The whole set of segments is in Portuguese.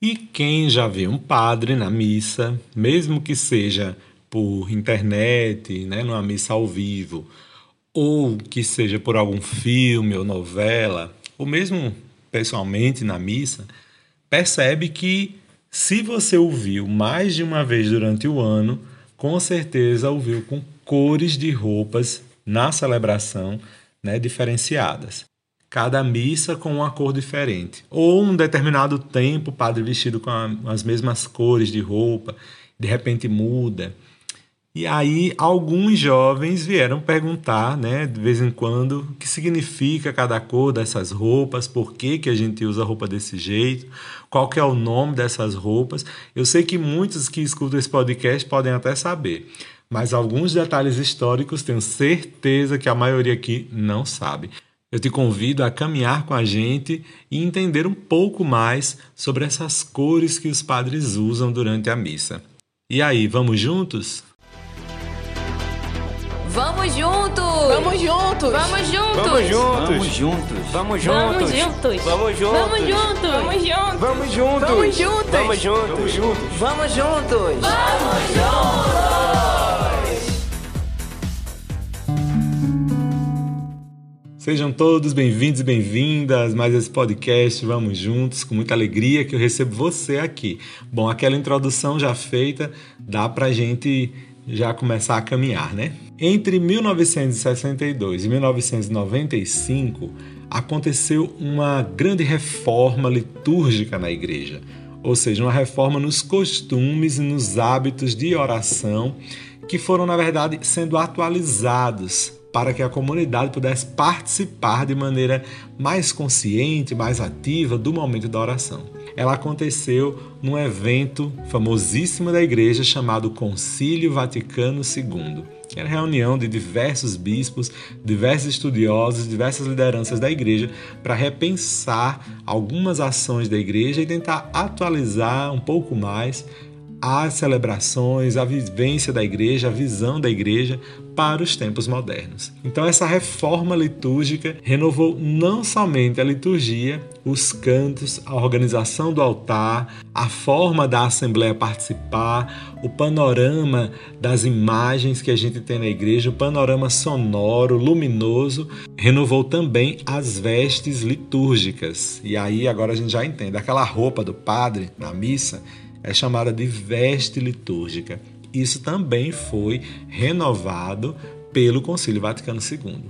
E quem já viu um padre na missa, mesmo que seja por internet, né, numa missa ao vivo, ou que seja por algum filme ou novela, ou mesmo pessoalmente na missa, percebe que se você ouviu mais de uma vez durante o ano, com certeza ouviu com cores de roupas na celebração né, diferenciadas. Cada missa com uma cor diferente. Ou um determinado tempo, o padre vestido com a, as mesmas cores de roupa, de repente muda. E aí alguns jovens vieram perguntar, né, de vez em quando, o que significa cada cor dessas roupas, por que, que a gente usa roupa desse jeito, qual que é o nome dessas roupas. Eu sei que muitos que escutam esse podcast podem até saber, mas alguns detalhes históricos tenho certeza que a maioria aqui não sabe. Eu te convido a caminhar com a gente e entender um pouco mais sobre essas cores que os padres usam durante a missa. E aí, vamos juntos? Vamos juntos! Vamos juntos! Vamos juntos! Vamos juntos! Vamos juntos! Vamos Vamos juntos! juntos! Vamos juntos! Vamos juntos! Vamos juntos! Vamos juntos! Vamos juntos! Vamos juntos! Vamos juntos! Vamos juntos! Vamos juntos! Sejam todos bem-vindos e bem-vindas mais esse podcast Vamos Juntos, com muita alegria que eu recebo você aqui. Bom, aquela introdução já feita, dá pra gente já começar a caminhar, né? Entre 1962 e 1995 aconteceu uma grande reforma litúrgica na igreja, ou seja, uma reforma nos costumes e nos hábitos de oração que foram, na verdade, sendo atualizados para que a comunidade pudesse participar de maneira mais consciente, mais ativa do momento da oração. Ela aconteceu num evento famosíssimo da igreja chamado Concílio Vaticano II, que era reunião de diversos bispos, diversos estudiosos, diversas lideranças da igreja para repensar algumas ações da igreja e tentar atualizar um pouco mais as celebrações, a vivência da igreja, a visão da igreja para os tempos modernos. Então, essa reforma litúrgica renovou não somente a liturgia, os cantos, a organização do altar, a forma da assembleia participar, o panorama das imagens que a gente tem na igreja, o panorama sonoro, luminoso, renovou também as vestes litúrgicas. E aí agora a gente já entende, aquela roupa do padre na missa é chamada de veste litúrgica. Isso também foi renovado pelo Concílio Vaticano II.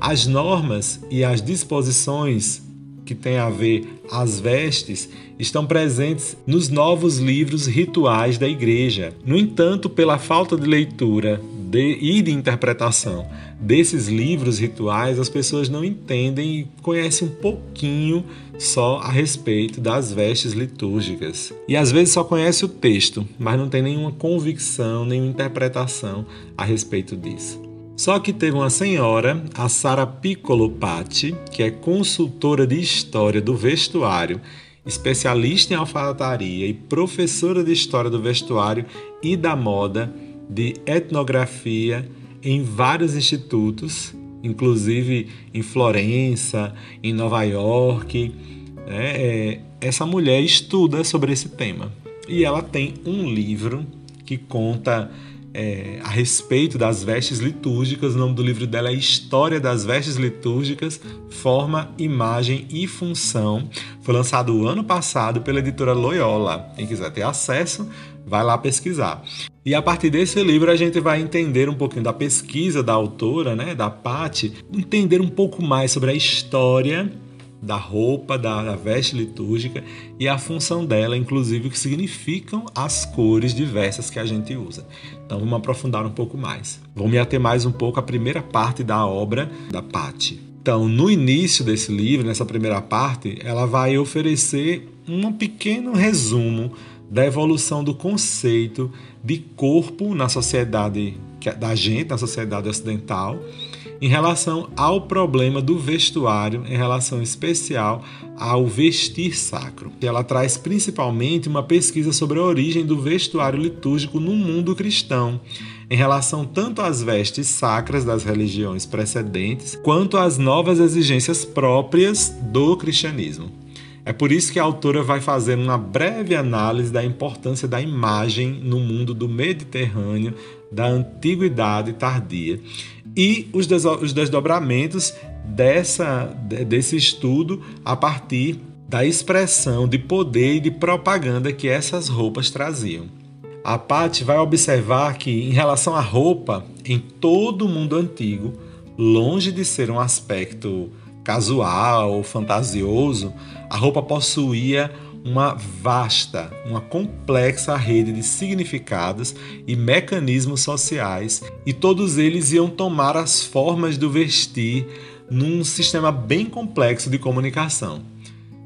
As normas e as disposições que têm a ver as vestes estão presentes nos novos livros rituais da Igreja. No entanto, pela falta de leitura de, e de interpretação desses livros rituais, as pessoas não entendem e conhecem um pouquinho só a respeito das vestes litúrgicas. E às vezes só conhece o texto, mas não tem nenhuma convicção, nenhuma interpretação a respeito disso. Só que teve uma senhora, a Sara Piccolo Patti, que é consultora de história do vestuário, especialista em alfaiataria e professora de história do vestuário e da moda, de etnografia em vários institutos, inclusive em Florença, em Nova York. Né? É, essa mulher estuda sobre esse tema e ela tem um livro que conta é, a respeito das vestes litúrgicas. O nome do livro dela é História das Vestes Litúrgicas, Forma, Imagem e Função. Foi lançado o ano passado pela editora Loyola. Quem quiser ter acesso, vai lá pesquisar. E a partir desse livro a gente vai entender um pouquinho da pesquisa da autora, né, da Patti, entender um pouco mais sobre a história da roupa, da, da, veste litúrgica e a função dela, inclusive o que significam as cores diversas que a gente usa. Então vamos aprofundar um pouco mais. Vou me ater mais um pouco à primeira parte da obra da Patti. Então, no início desse livro, nessa primeira parte, ela vai oferecer um pequeno resumo da evolução do conceito de corpo na sociedade da gente, na sociedade ocidental, em relação ao problema do vestuário, em relação especial ao vestir sacro. Ela traz principalmente uma pesquisa sobre a origem do vestuário litúrgico no mundo cristão, em relação tanto às vestes sacras das religiões precedentes, quanto às novas exigências próprias do cristianismo. É por isso que a autora vai fazer uma breve análise da importância da imagem no mundo do Mediterrâneo da antiguidade tardia e os desdobramentos dessa, desse estudo a partir da expressão de poder e de propaganda que essas roupas traziam. A Paty vai observar que, em relação à roupa, em todo o mundo antigo, longe de ser um aspecto casual ou fantasioso, a roupa possuía uma vasta, uma complexa rede de significados e mecanismos sociais, e todos eles iam tomar as formas do vestir num sistema bem complexo de comunicação.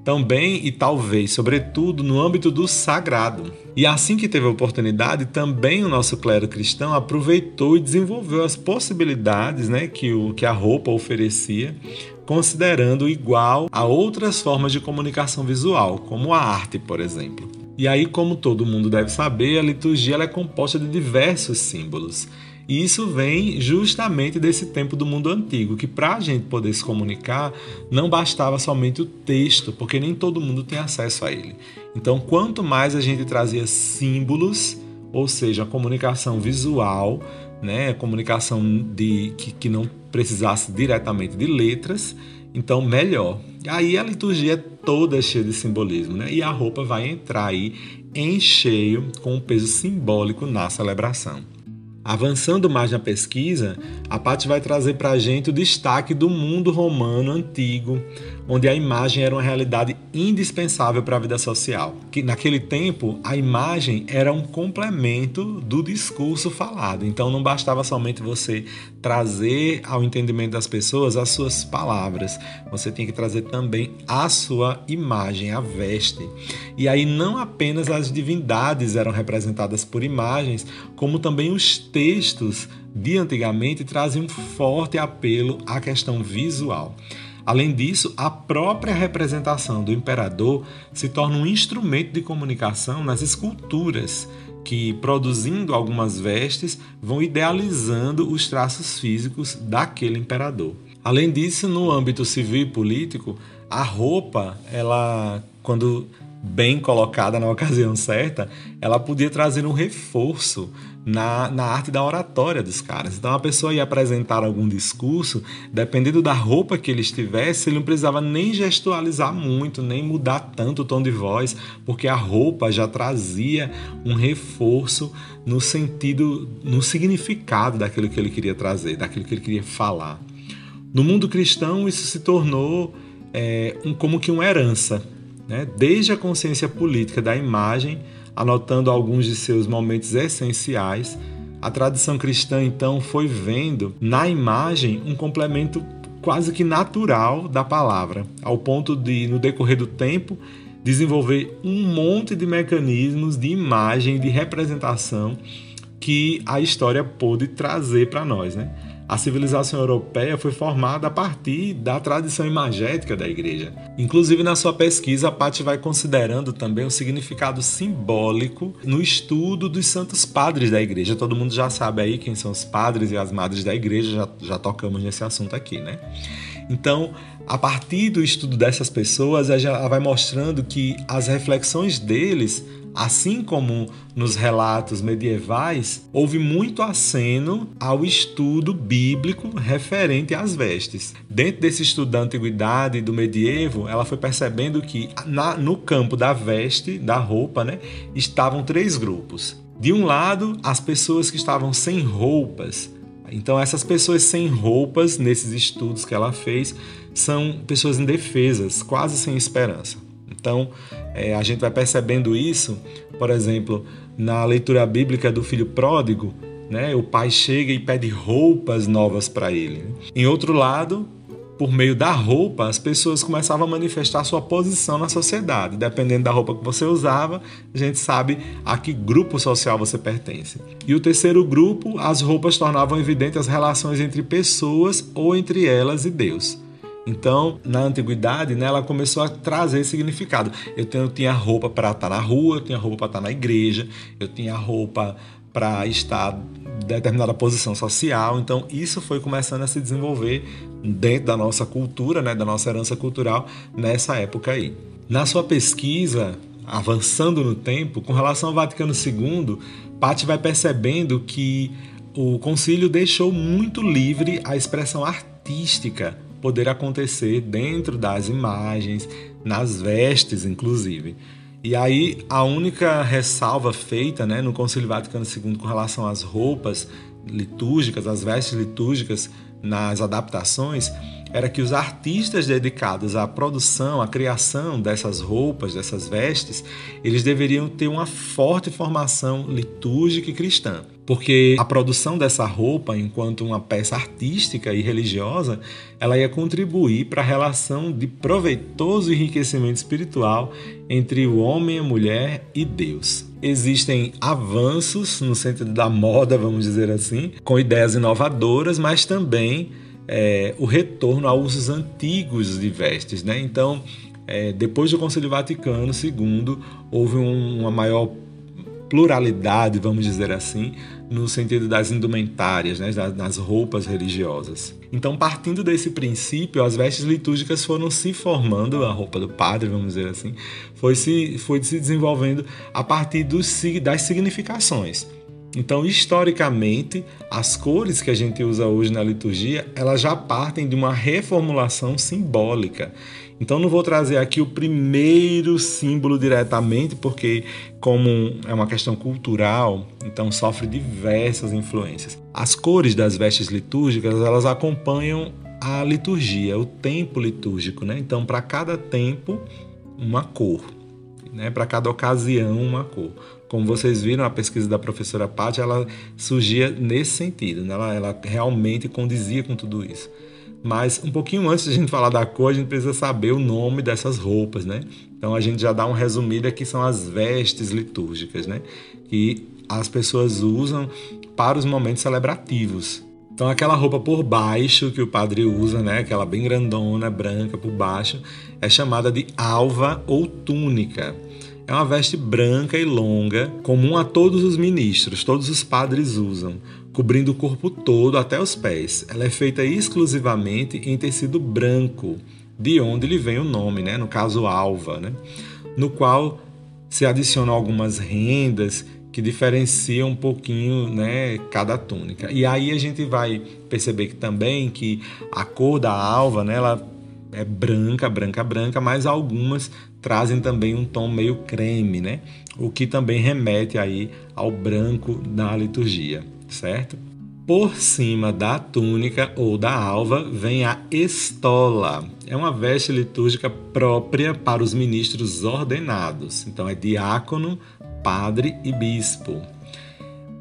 Também e talvez, sobretudo, no âmbito do sagrado. E assim que teve a oportunidade, também o nosso clero cristão aproveitou e desenvolveu as possibilidades né, que, o, que a roupa oferecia, considerando igual a outras formas de comunicação visual, como a arte, por exemplo. E aí, como todo mundo deve saber, a liturgia é composta de diversos símbolos. E isso vem justamente desse tempo do mundo antigo, que para a gente poder se comunicar não bastava somente o texto, porque nem todo mundo tem acesso a ele. Então, quanto mais a gente trazia símbolos, ou seja, a comunicação visual, né, comunicação de, que, que não precisasse diretamente de letras, então melhor. Aí a liturgia é toda cheia de simbolismo, né? E a roupa vai entrar aí em cheio com o peso simbólico na celebração. Avançando mais na pesquisa, a Paty vai trazer para a gente o destaque do mundo romano antigo, onde a imagem era uma realidade indispensável para a vida social. Que naquele tempo a imagem era um complemento do discurso falado. Então não bastava somente você trazer ao entendimento das pessoas as suas palavras, você tinha que trazer também a sua imagem, a veste. E aí não apenas as divindades eram representadas por imagens, como também os textos de antigamente trazem um forte apelo à questão visual. Além disso, a própria representação do imperador se torna um instrumento de comunicação nas esculturas, que, produzindo algumas vestes, vão idealizando os traços físicos daquele imperador. Além disso, no âmbito civil e político, a roupa, ela, quando bem colocada na ocasião certa, ela podia trazer um reforço na, na arte da oratória dos caras. Então a pessoa ia apresentar algum discurso, dependendo da roupa que ele estivesse, ele não precisava nem gestualizar muito, nem mudar tanto o tom de voz, porque a roupa já trazia um reforço no sentido, no significado daquilo que ele queria trazer, daquilo que ele queria falar. No mundo cristão, isso se tornou é, um, como que uma herança, né? desde a consciência política da imagem anotando alguns de seus momentos essenciais, a tradição cristã então foi vendo na imagem um complemento quase que natural da palavra, ao ponto de, no decorrer do tempo, desenvolver um monte de mecanismos de imagem, de representação que a história pôde trazer para nós, né? A civilização europeia foi formada a partir da tradição imagética da igreja. Inclusive, na sua pesquisa, a Paty vai considerando também o significado simbólico no estudo dos santos padres da igreja. Todo mundo já sabe aí quem são os padres e as madres da igreja, já, já tocamos nesse assunto aqui, né? Então, a partir do estudo dessas pessoas, ela vai mostrando que as reflexões deles Assim como nos relatos medievais, houve muito aceno ao estudo bíblico referente às vestes. Dentro desse estudo da antiguidade e do medievo, ela foi percebendo que na, no campo da veste, da roupa, né, estavam três grupos. De um lado, as pessoas que estavam sem roupas. Então, essas pessoas sem roupas, nesses estudos que ela fez, são pessoas indefesas, quase sem esperança. Então, é, a gente vai percebendo isso, por exemplo, na leitura bíblica do filho pródigo, né? O pai chega e pede roupas novas para ele. Em outro lado, por meio da roupa, as pessoas começavam a manifestar sua posição na sociedade. Dependendo da roupa que você usava, a gente sabe a que grupo social você pertence. E o terceiro grupo, as roupas tornavam evidentes as relações entre pessoas ou entre elas e Deus. Então, na antiguidade, né, ela começou a trazer significado. Eu, tenho, eu tinha roupa para estar na rua, eu tinha roupa para estar na igreja, eu tinha roupa para estar em determinada posição social. Então, isso foi começando a se desenvolver dentro da nossa cultura, né, da nossa herança cultural nessa época aí. Na sua pesquisa, avançando no tempo, com relação ao Vaticano II, Patti vai percebendo que o concílio deixou muito livre a expressão artística poder acontecer dentro das imagens, nas vestes, inclusive. E aí a única ressalva feita né, no Concílio Vaticano II com relação às roupas litúrgicas, às vestes litúrgicas nas adaptações, era que os artistas dedicados à produção, à criação dessas roupas, dessas vestes, eles deveriam ter uma forte formação litúrgica e cristã. Porque a produção dessa roupa, enquanto uma peça artística e religiosa, ela ia contribuir para a relação de proveitoso enriquecimento espiritual entre o homem, a mulher e Deus. Existem avanços no sentido da moda, vamos dizer assim, com ideias inovadoras, mas também é, o retorno a usos antigos de vestes. Né? Então, é, depois do Concílio Vaticano II, houve um, uma maior pluralidade, vamos dizer assim, no sentido das indumentárias, né, das roupas religiosas. Então, partindo desse princípio, as vestes litúrgicas foram se formando, a roupa do padre, vamos dizer assim, foi se, foi se desenvolvendo a partir das significações. Então, historicamente, as cores que a gente usa hoje na liturgia, elas já partem de uma reformulação simbólica. Então, não vou trazer aqui o primeiro símbolo diretamente, porque, como é uma questão cultural, então sofre diversas influências. As cores das vestes litúrgicas, elas acompanham a liturgia, o tempo litúrgico, né? Então, para cada tempo, uma cor, né? Para cada ocasião, uma cor. Como vocês viram, a pesquisa da professora Paty, ela surgia nesse sentido, né? ela, ela realmente condizia com tudo isso. Mas um pouquinho antes de a gente falar da cor, a gente precisa saber o nome dessas roupas, né? Então a gente já dá um resumido aqui são as vestes litúrgicas, né? Que as pessoas usam para os momentos celebrativos. Então aquela roupa por baixo que o padre usa, né, aquela bem grandona, branca por baixo, é chamada de alva ou túnica. É uma veste branca e longa, comum a todos os ministros, todos os padres usam, cobrindo o corpo todo até os pés. Ela é feita exclusivamente em tecido branco, de onde lhe vem o nome, né? no caso alva, né? no qual se adicionam algumas rendas que diferenciam um pouquinho né, cada túnica. E aí a gente vai perceber que também que a cor da alva, né, ela é branca, branca, branca, mas algumas trazem também um tom meio creme, né? O que também remete aí ao branco da liturgia, certo? Por cima da túnica ou da alva vem a estola. É uma veste litúrgica própria para os ministros ordenados. Então é diácono, padre e bispo.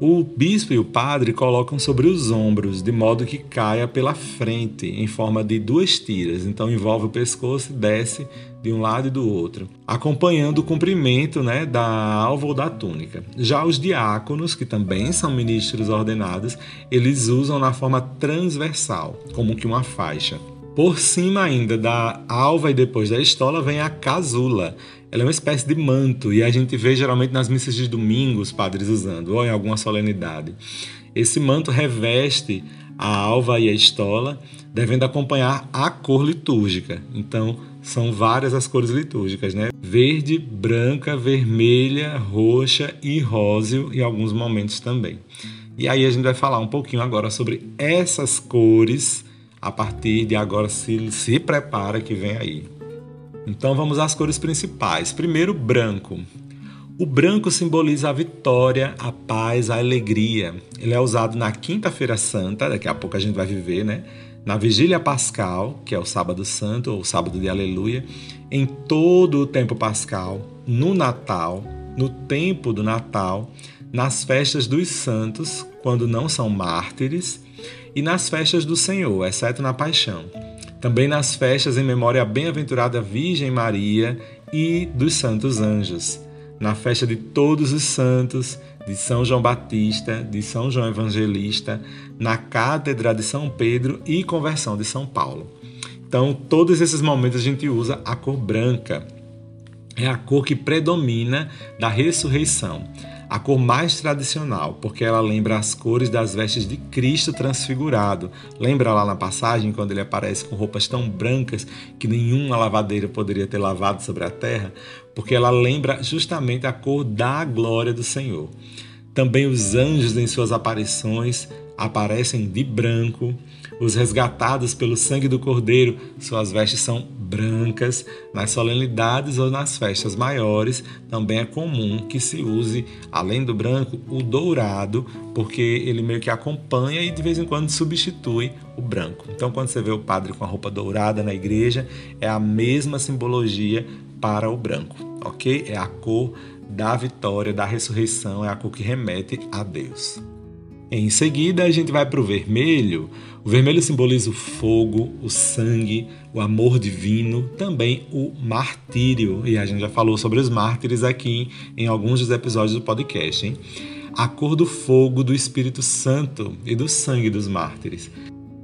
O bispo e o padre colocam sobre os ombros, de modo que caia pela frente, em forma de duas tiras. Então envolve o pescoço e desce de um lado e do outro, acompanhando o comprimento né, da alva ou da túnica. Já os diáconos, que também são ministros ordenados, eles usam na forma transversal, como que uma faixa. Por cima ainda da alva e depois da estola vem a casula, ela é uma espécie de manto e a gente vê geralmente nas missas de domingo os padres usando, ou em alguma solenidade. Esse manto reveste a alva e a estola, devendo acompanhar a cor litúrgica. Então, são várias as cores litúrgicas, né? Verde, branca, vermelha, roxa e róseo em alguns momentos também. E aí a gente vai falar um pouquinho agora sobre essas cores a partir de agora se, se prepara que vem aí. Então vamos às cores principais. Primeiro, branco. O branco simboliza a vitória, a paz, a alegria. Ele é usado na Quinta-feira Santa, daqui a pouco a gente vai viver, né? Na Vigília Pascal, que é o Sábado Santo ou Sábado de Aleluia, em todo o tempo pascal, no Natal, no tempo do Natal, nas festas dos santos, quando não são mártires, e nas festas do Senhor, exceto na Paixão também nas festas em memória à bem-aventurada Virgem Maria e dos santos anjos, na festa de todos os santos, de São João Batista, de São João Evangelista, na Cátedra de São Pedro e Conversão de São Paulo. Então, todos esses momentos a gente usa a cor branca. É a cor que predomina da ressurreição. A cor mais tradicional, porque ela lembra as cores das vestes de Cristo transfigurado. Lembra lá na passagem quando ele aparece com roupas tão brancas que nenhuma lavadeira poderia ter lavado sobre a terra? Porque ela lembra justamente a cor da glória do Senhor. Também os anjos em suas aparições aparecem de branco. Os resgatados pelo sangue do Cordeiro, suas vestes são brancas. Nas solenidades ou nas festas maiores, também é comum que se use, além do branco, o dourado, porque ele meio que acompanha e de vez em quando substitui o branco. Então, quando você vê o padre com a roupa dourada na igreja, é a mesma simbologia para o branco, ok? É a cor da vitória, da ressurreição, é a cor que remete a Deus. Em seguida, a gente vai para o vermelho. O vermelho simboliza o fogo, o sangue, o amor divino, também o martírio. E a gente já falou sobre os mártires aqui em alguns dos episódios do podcast. Hein? A cor do fogo do Espírito Santo e do sangue dos mártires.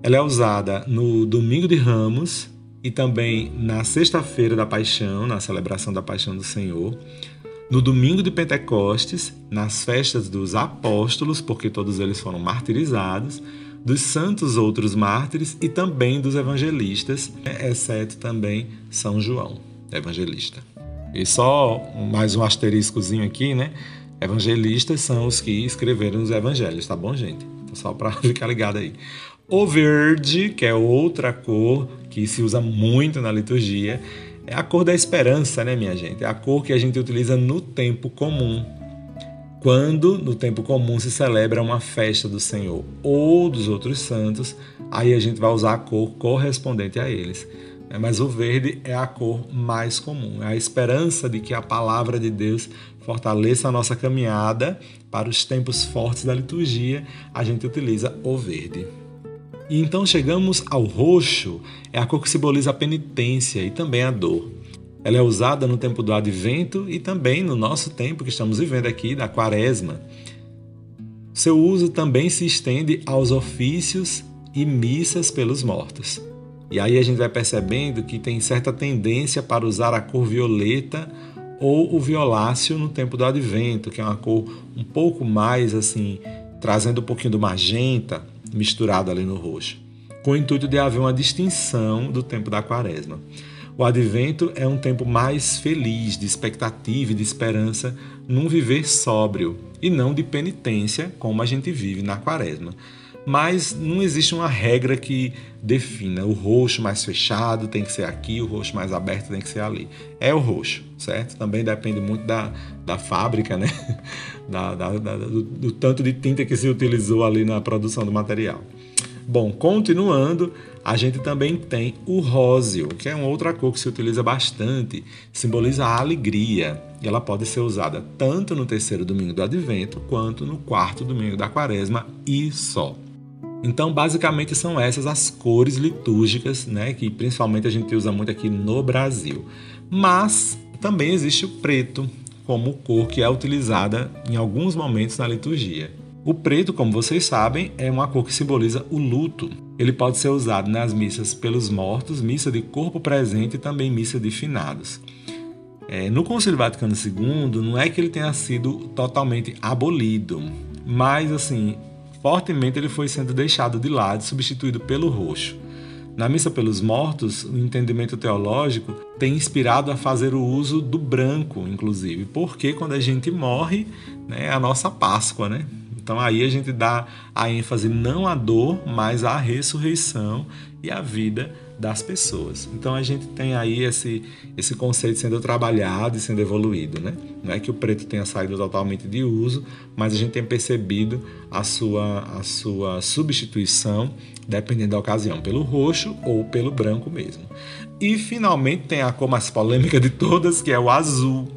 Ela é usada no Domingo de Ramos e também na Sexta-feira da Paixão, na celebração da Paixão do Senhor no domingo de Pentecostes, nas festas dos apóstolos, porque todos eles foram martirizados, dos santos outros mártires e também dos evangelistas, exceto também São João, evangelista. E só mais um asteriscozinho aqui, né? Evangelistas são os que escreveram os evangelhos, tá bom, gente? Então, só para ficar ligado aí. O verde, que é outra cor que se usa muito na liturgia, é a cor da esperança, né, minha gente? É a cor que a gente utiliza no tempo comum. Quando no tempo comum se celebra uma festa do Senhor ou dos outros santos, aí a gente vai usar a cor correspondente a eles. É, mas o verde é a cor mais comum, é a esperança de que a palavra de Deus fortaleça a nossa caminhada para os tempos fortes da liturgia, a gente utiliza o verde. E então chegamos ao roxo, é a cor que simboliza a penitência e também a dor. Ela é usada no tempo do advento e também no nosso tempo que estamos vivendo aqui, da quaresma. Seu uso também se estende aos ofícios e missas pelos mortos. E aí a gente vai percebendo que tem certa tendência para usar a cor violeta ou o violáceo no tempo do advento, que é uma cor um pouco mais assim, trazendo um pouquinho do magenta, misturado ali no roxo, com o intuito de haver uma distinção do tempo da quaresma. O advento é um tempo mais feliz, de expectativa e de esperança num viver sóbrio e não de penitência, como a gente vive na quaresma. Mas não existe uma regra que defina o roxo mais fechado tem que ser aqui, o roxo mais aberto tem que ser ali. É o roxo, certo? Também depende muito da, da fábrica, né? Da, da, da do, do tanto de tinta que se utilizou ali na produção do material. Bom, continuando, a gente também tem o róseo, que é uma outra cor que se utiliza bastante, simboliza a alegria. E ela pode ser usada tanto no terceiro domingo do advento quanto no quarto domingo da quaresma e só. Então, basicamente, são essas as cores litúrgicas, né, que principalmente a gente usa muito aqui no Brasil. Mas também existe o preto, como cor que é utilizada em alguns momentos na liturgia. O preto, como vocês sabem, é uma cor que simboliza o luto. Ele pode ser usado nas missas pelos mortos, missa de corpo presente e também missa de finados. É, no Concílio Vaticano II, não é que ele tenha sido totalmente abolido, mas assim, fortemente ele foi sendo deixado de lado, substituído pelo roxo. Na missa pelos mortos, o entendimento teológico tem inspirado a fazer o uso do branco, inclusive, porque quando a gente morre, né, é a nossa Páscoa, né? Então aí a gente dá a ênfase não à dor, mas à ressurreição e à vida das pessoas. Então a gente tem aí esse, esse conceito sendo trabalhado e sendo evoluído. Né? Não é que o preto tenha saído totalmente de uso, mas a gente tem percebido a sua, a sua substituição, dependendo da ocasião, pelo roxo ou pelo branco mesmo. E finalmente tem a cor mais polêmica de todas, que é o azul.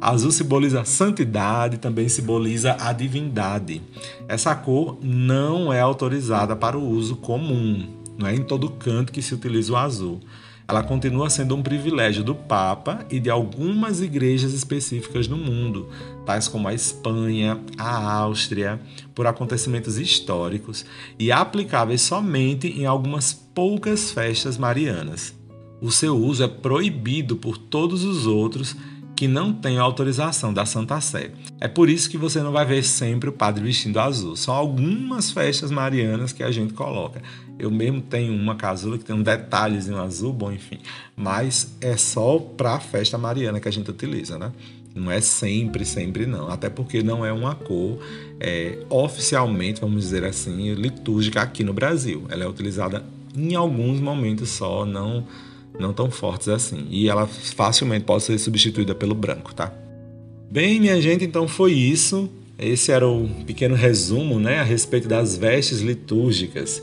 Azul simboliza a santidade, também simboliza a divindade. Essa cor não é autorizada para o uso comum não é em todo canto que se utiliza o azul. Ela continua sendo um privilégio do Papa e de algumas igrejas específicas no mundo, tais como a Espanha, a Áustria, por acontecimentos históricos e aplicáveis somente em algumas poucas festas marianas. O seu uso é proibido por todos os outros que não tem autorização da Santa Sé. É por isso que você não vai ver sempre o padre vestindo azul. São algumas festas marianas que a gente coloca. Eu mesmo tenho uma casula que tem um detalhezinho azul, bom, enfim. Mas é só para a festa mariana que a gente utiliza, né? Não é sempre, sempre não. Até porque não é uma cor é, oficialmente, vamos dizer assim, litúrgica aqui no Brasil. Ela é utilizada em alguns momentos só, não não tão fortes assim. E ela facilmente pode ser substituída pelo branco, tá? Bem, minha gente, então foi isso. Esse era o pequeno resumo né, a respeito das vestes litúrgicas.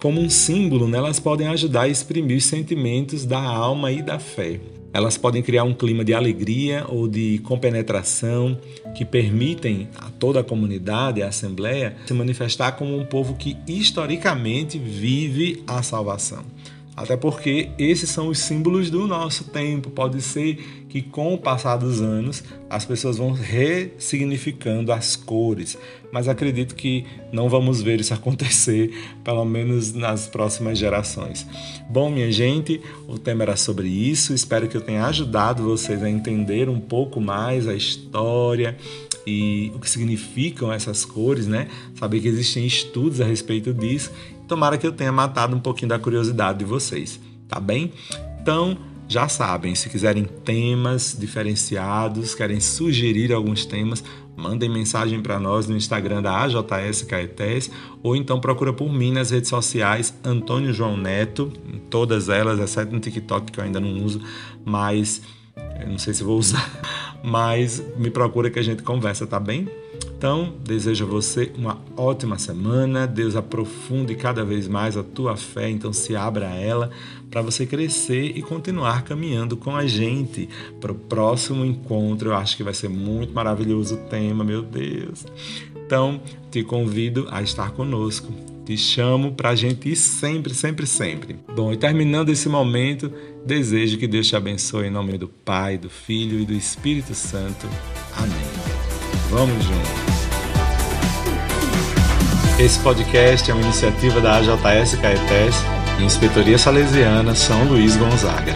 Como um símbolo, né, elas podem ajudar a exprimir os sentimentos da alma e da fé. Elas podem criar um clima de alegria ou de compenetração que permitem a toda a comunidade, a assembleia, se manifestar como um povo que historicamente vive a salvação. Até porque esses são os símbolos do nosso tempo. Pode ser que com o passar dos anos as pessoas vão ressignificando as cores, mas acredito que não vamos ver isso acontecer, pelo menos nas próximas gerações. Bom, minha gente, o tema era sobre isso. Espero que eu tenha ajudado vocês a entender um pouco mais a história e o que significam essas cores, né? Saber que existem estudos a respeito disso Tomara que eu tenha matado um pouquinho da curiosidade de vocês, tá bem? Então, já sabem, se quiserem temas diferenciados, querem sugerir alguns temas, mandem mensagem para nós no Instagram da AJS Caetés ou então procura por mim nas redes sociais Antônio João Neto, em todas elas, exceto no TikTok que eu ainda não uso, mas eu não sei se vou usar, mas me procura que a gente conversa, tá bem? Então, desejo a você uma ótima semana. Deus aprofunde cada vez mais a tua fé, então se abra a ela para você crescer e continuar caminhando com a gente para o próximo encontro. Eu acho que vai ser muito maravilhoso o tema, meu Deus. Então, te convido a estar conosco. Te chamo para a gente ir sempre, sempre, sempre. Bom, e terminando esse momento, desejo que Deus te abençoe em nome do Pai, do Filho e do Espírito Santo. Amém. Vamos juntos. Esse podcast é uma iniciativa da AJS Caetés e Inspetoria Salesiana São Luís Gonzaga.